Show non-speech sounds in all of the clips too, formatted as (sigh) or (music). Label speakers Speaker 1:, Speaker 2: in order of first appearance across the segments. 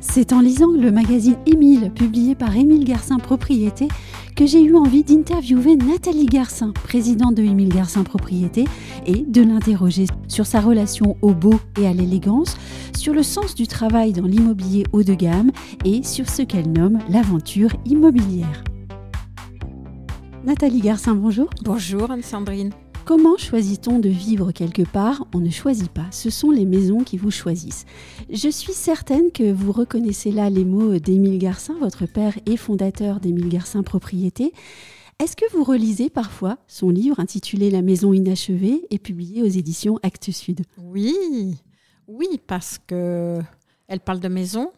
Speaker 1: C'est en lisant le magazine Émile, publié par Émile Garcin Propriété, que j'ai eu envie d'interviewer Nathalie Garcin, présidente de Émile Garcin Propriété, et de l'interroger sur sa relation au beau et à l'élégance, sur le sens du travail dans l'immobilier haut de gamme et sur ce qu'elle nomme l'aventure immobilière. Nathalie Garcin, bonjour.
Speaker 2: Bonjour Anne-Sandrine.
Speaker 1: Comment choisit-on de vivre quelque part? On ne choisit pas, ce sont les maisons qui vous choisissent. Je suis certaine que vous reconnaissez là les mots d'Émile Garcin, votre père et fondateur d'Émile Garcin Propriété. Est-ce que vous relisez parfois son livre intitulé La maison inachevée et publié aux éditions Actes Sud?
Speaker 2: Oui, oui, parce que elle parle de maison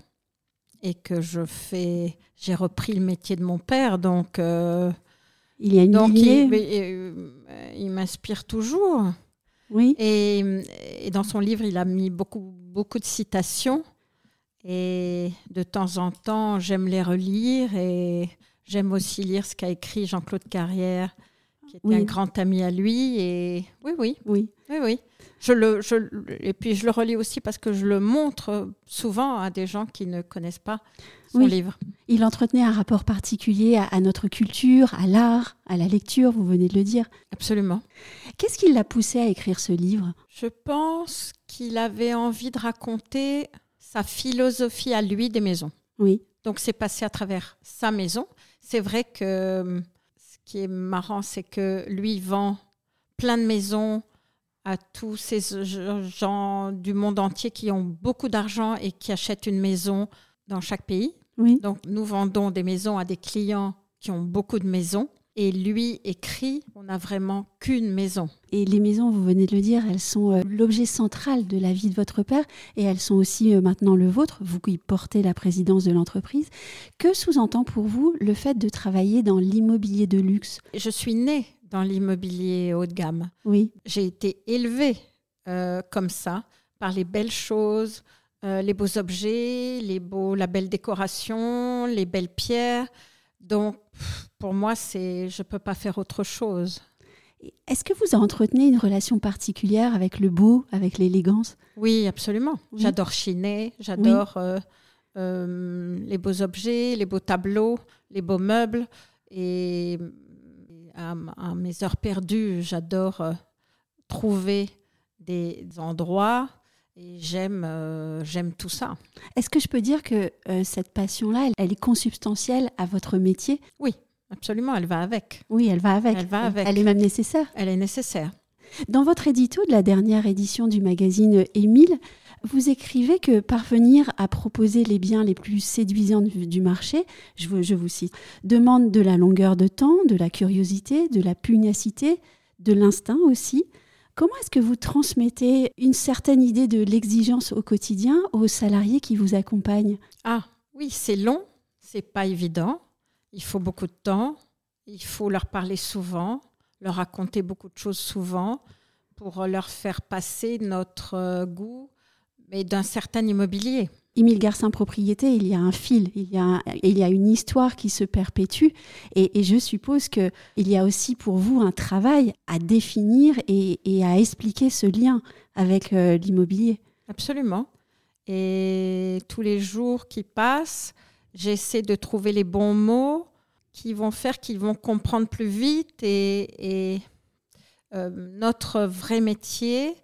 Speaker 2: et que je fais, j'ai repris le métier de mon père, donc euh,
Speaker 1: il y a une
Speaker 2: donc
Speaker 1: lignée.
Speaker 2: il, il- m'inspire toujours.
Speaker 1: Oui.
Speaker 2: Et, et dans son livre, il a mis beaucoup, beaucoup de citations. Et de temps en temps, j'aime les relire et j'aime aussi lire ce qu'a écrit Jean-Claude Carrière, qui était
Speaker 1: Oui.
Speaker 2: un grand ami à lui. Et oui, oui,
Speaker 1: Oui.
Speaker 2: oui, oui. Je le, je, et puis je le relis aussi parce que je le montre souvent à des gens qui ne connaissent pas son
Speaker 1: Oui.
Speaker 2: livre.
Speaker 1: Il entretenait un rapport particulier à, à notre culture, à l'art, à la lecture, vous venez de le dire.
Speaker 2: Absolument.
Speaker 1: Qu'est-ce qui l'a poussé à écrire ce livre?
Speaker 2: Je pense qu'il avait envie de raconter sa philosophie à lui des maisons.
Speaker 1: Oui.
Speaker 2: Donc c'est passé à travers sa maison. C'est vrai que euh, ce qui est marrant, c'est que lui vend plein de maisons à tous ces gens du monde entier qui ont beaucoup d'argent et qui achètent une maison dans chaque pays.
Speaker 1: Oui.
Speaker 2: Donc nous vendons des maisons à des clients qui ont beaucoup de maisons. Et lui écrit, on n'a vraiment qu'une maison.
Speaker 1: Et les maisons, vous venez de le dire, elles sont euh, l'objet central de la vie de votre père et elles sont aussi euh, maintenant le vôtre, vous qui portez la présidence de l'entreprise. Que sous-entend pour vous le fait de travailler dans l'immobilier de luxe?
Speaker 2: Je suis née dans l'immobilier haut de gamme.
Speaker 1: Oui,
Speaker 2: j'ai été élevée euh, comme ça, par les belles choses, euh, les beaux objets, les beaux, la belle décoration, les belles pierres. Donc, pour moi, c'est, je ne peux pas faire autre chose.
Speaker 1: Est-ce que vous entretenez une relation particulière avec le beau, avec l'élégance?
Speaker 2: Oui, absolument.
Speaker 1: Oui.
Speaker 2: J'adore chiner, j'adore euh, euh, les beaux objets, les beaux tableaux, les beaux meubles. Et à, à mes heures perdues, j'adore euh, trouver des endroits et j'aime euh, j'aime tout ça.
Speaker 1: Est-ce que je peux dire que euh, cette passion-là, elle, elle est consubstantielle à votre métier?
Speaker 2: Absolument, elle va avec.
Speaker 1: Oui, elle va avec.
Speaker 2: Elle va avec.
Speaker 1: Elle est même nécessaire.
Speaker 2: Elle est nécessaire.
Speaker 1: Dans votre édito de la dernière édition du magazine Émile, vous écrivez que parvenir à proposer les biens les plus séduisants du du marché, je vous, je vous cite, demande de la longueur de temps, de la curiosité, de la pugnacité, de l'instinct aussi. Comment est-ce que vous transmettez une certaine idée de l'exigence au quotidien aux salariés qui vous accompagnent?
Speaker 2: Ah oui, c'est long, c'est pas évident. Il faut beaucoup de temps. Il faut leur parler souvent, leur raconter beaucoup de choses souvent pour leur faire passer notre euh, goût, mais d'un certain immobilier.
Speaker 1: Émile Garcin Propriété, il y a un fil, il y a, une histoire qui se perpétue et, je suppose qu'il y a aussi pour vous un travail à définir et, à expliquer ce lien avec euh, l'immobilier.
Speaker 2: Absolument. Et tous les jours qui passent, j'essaie de trouver les bons mots qui vont faire qu'ils vont comprendre plus vite et, et, euh, notre vrai métier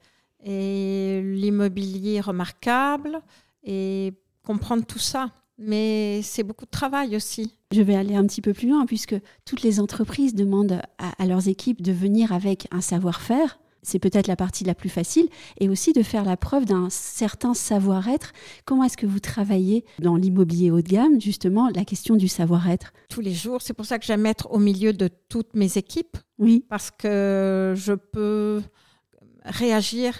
Speaker 2: et l'immobilier remarquable et comprendre tout ça. Mais c'est beaucoup de travail aussi.
Speaker 1: Je vais aller un petit peu plus loin puisque toutes les entreprises demandent à, à leurs équipes de venir avec un savoir-faire. C'est peut-être la partie la plus facile et aussi de faire la preuve d'un certain savoir-être. Comment est-ce que vous travaillez dans l'immobilier haut de gamme, justement, la question du savoir-être?
Speaker 2: Tous les jours, c'est pour ça que j'aime être au milieu de toutes mes équipes
Speaker 1: Oui,
Speaker 2: parce que je peux réagir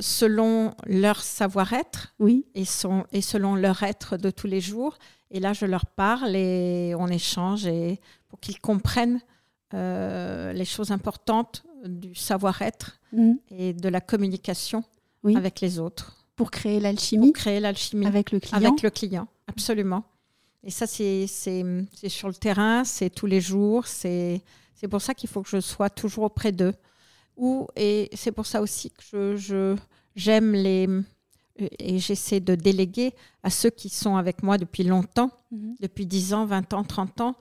Speaker 2: selon leur savoir-être
Speaker 1: oui.
Speaker 2: et, son- et selon leur être de tous les jours. Et là, je leur parle et on échange et pour qu'ils comprennent euh, les choses importantes du savoir-être
Speaker 1: Mhm.
Speaker 2: et de la communication
Speaker 1: Oui.
Speaker 2: avec les autres.
Speaker 1: Pour créer
Speaker 2: Pour
Speaker 1: l'alchimie
Speaker 2: créer l'alchimie
Speaker 1: avec le client.
Speaker 2: avec le client, absolument. Et ça, c'est sur le terrain, c'est tous les jours. C'est c'est pour ça qu'il faut que je sois toujours auprès d'eux. Et c'est pour ça aussi que je- j'aime les. Et j'essaie de déléguer à ceux qui sont avec moi depuis longtemps,
Speaker 1: Mhm.
Speaker 2: depuis 10 ans, 20 ans, 30 ans,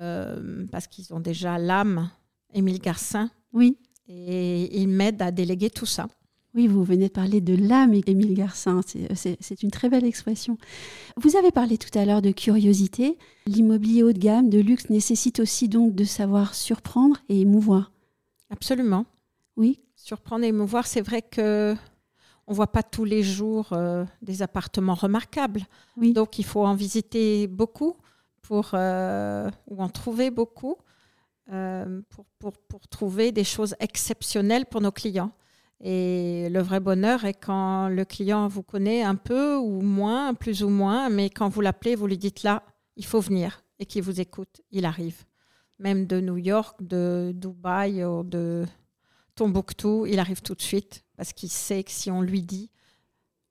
Speaker 2: euh, parce qu'ils ont déjà l'âme, Émile Garcin,
Speaker 1: Oui.
Speaker 2: et ils m'aident à déléguer tout ça.
Speaker 1: Oui, vous venez de parler de l'âme, Émile Garcin. C'est une très belle expression. Vous avez parlé tout à l'heure de curiosité. L'immobilier haut de gamme, de luxe, nécessite aussi donc de savoir surprendre et émouvoir.
Speaker 2: Absolument.
Speaker 1: Oui.
Speaker 2: surprendre et émouvoir. C'est vrai que on voit pas tous les jours euh, des appartements remarquables.
Speaker 1: Oui.
Speaker 2: Donc il faut en visiter beaucoup pour euh, ou en trouver beaucoup euh, pour, pour, pour trouver des choses exceptionnelles pour nos clients. Et le vrai bonheur est quand le client vous connaît un peu ou moins, plus ou moins, mais quand vous l'appelez, vous lui dites là, il faut venir et qu'il vous écoute, il arrive. Même de New York, de Dubaï ou de Tombouctou, il arrive tout de suite parce qu'il sait que si on lui dit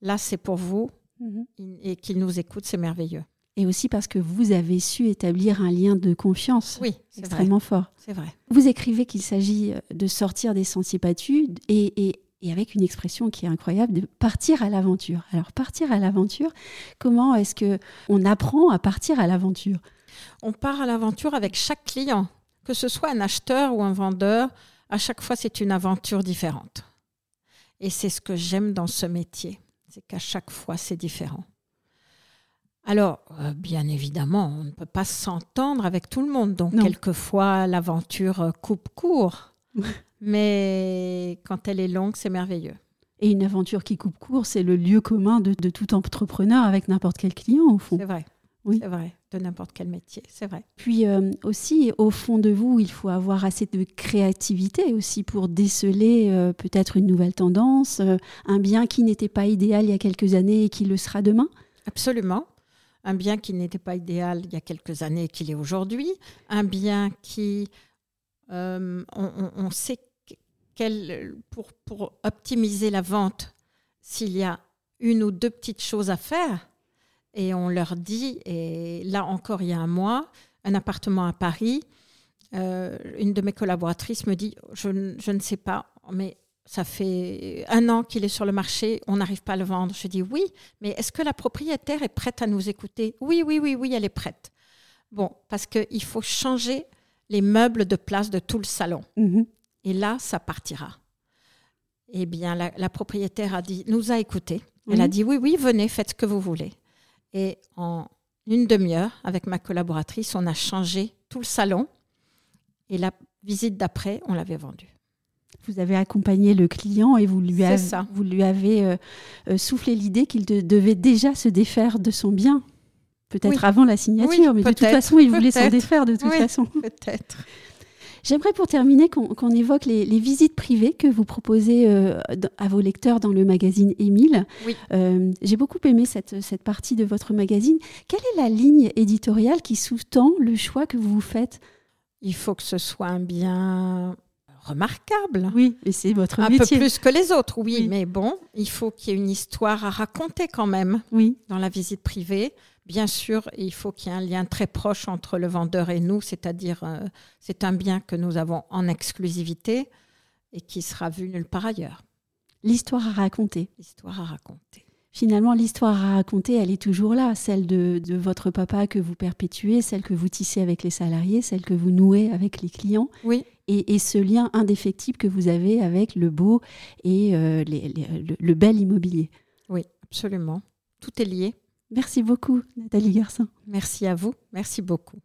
Speaker 2: là c'est pour vous
Speaker 1: Mhm.
Speaker 2: et qu'il nous écoute, c'est merveilleux.
Speaker 1: Et aussi parce que vous avez su établir un lien de confiance
Speaker 2: Oui, vrai.
Speaker 1: extrêmement fort.
Speaker 2: C'est vrai.
Speaker 1: Vous écrivez qu'il s'agit euh, de sortir des sentiers battus et, et- et avec une expression qui est incroyable, de partir à l'aventure. Alors partir à l'aventure, comment est-ce que on apprend à partir à l'aventure?
Speaker 2: On part à l'aventure avec chaque client, que ce soit un acheteur ou un vendeur. À chaque fois, c'est une aventure différente. Et c'est ce que j'aime dans ce métier, c'est qu'à chaque fois, c'est différent. Alors, euh, bien évidemment, on ne peut pas s'entendre avec tout le monde. Donc,
Speaker 1: Non.
Speaker 2: quelquefois, l'aventure euh, coupe court. (laughs) Mais quand elle est longue, c'est merveilleux.
Speaker 1: Et une aventure qui coupe court, c'est le lieu commun de, de tout entrepreneur avec n'importe quel client au fond.
Speaker 2: C'est vrai.
Speaker 1: Oui.
Speaker 2: C'est vrai. De n'importe quel métier. C'est vrai.
Speaker 1: Puis euh, aussi, au fond de vous, il faut avoir assez de créativité aussi pour déceler euh, peut-être une nouvelle tendance, euh, un bien qui n'était pas idéal il y a quelques années et qui le sera demain.
Speaker 2: Absolument. Un bien qui n'était pas idéal il y a quelques années et qu'il est aujourd'hui. Un bien qui, on, on- on sait quel, pour, pour optimiser la vente, s'il y a une ou deux petites choses à faire, et on leur dit, et là encore il y a un mois, un appartement à Paris, euh, une de mes collaboratrices me dit, je, ne- je ne sais pas, mais ça fait un an qu'il est sur le marché, on n'arrive pas à le vendre. Je dis oui, mais est-ce que la propriétaire est prête à nous écouter? Oui, oui, oui, oui, elle est prête. Bon, parce qu'il faut changer les meubles de place de tout le salon.
Speaker 1: Mhm.
Speaker 2: Et là, ça partira. Eh bien, la, la propriétaire a dit, nous a écoutés. Elle a dit, oui, oui, venez, faites ce que vous voulez. Et en une demi-heure, avec ma collaboratrice, on a changé tout le salon. Et la visite d'après, on l'avait vendu.
Speaker 1: Vous avez accompagné le client et vous lui avez,
Speaker 2: ça.
Speaker 1: vous lui avez euh, euh, soufflé l'idée qu'il de- devait déjà se défaire de son bien. Peut-être
Speaker 2: Oui.
Speaker 1: avant la signature,
Speaker 2: Oui,
Speaker 1: mais de toute façon, il voulait s'en défaire de toute
Speaker 2: Oui.
Speaker 1: façon.
Speaker 2: Peut-être.
Speaker 1: J'aimerais pour terminer qu'on évoque les, les visites privées que vous proposez euh, à vos lecteurs dans le magazine Émile.
Speaker 2: Oui.
Speaker 1: Euh, J'ai beaucoup aimé cette, cette partie de votre magazine. Quelle est la ligne éditoriale qui sous-tend le choix que vous faites?
Speaker 2: Il faut que ce soit un bien remarquable.
Speaker 1: Oui, et c'est votre
Speaker 2: Un
Speaker 1: métier.
Speaker 2: peu plus que les autres, oui,
Speaker 1: Oui.
Speaker 2: mais bon, il faut qu'il y ait une histoire à raconter quand même
Speaker 1: Oui,
Speaker 2: dans la visite privée. Bien sûr, il faut qu'il y ait un lien très proche entre le vendeur et nous, c'est-à-dire euh, c'est un bien que nous avons en exclusivité et qui sera vu nulle part ailleurs.
Speaker 1: l'histoire à raconter.
Speaker 2: L'histoire à raconter.
Speaker 1: Finalement, l'histoire à raconter, elle est toujours là, celle de, de votre papa que vous perpétuez, celle que vous tissez avec les salariés, celle que vous nouez avec les clients,
Speaker 2: Oui,
Speaker 1: et, et ce lien indéfectible que vous avez avec le beau et euh, les- les- le, le bel immobilier.
Speaker 2: oui, absolument. Tout est lié.
Speaker 1: Merci beaucoup, Nathalie Garcin.
Speaker 2: Merci à vous. Merci beaucoup.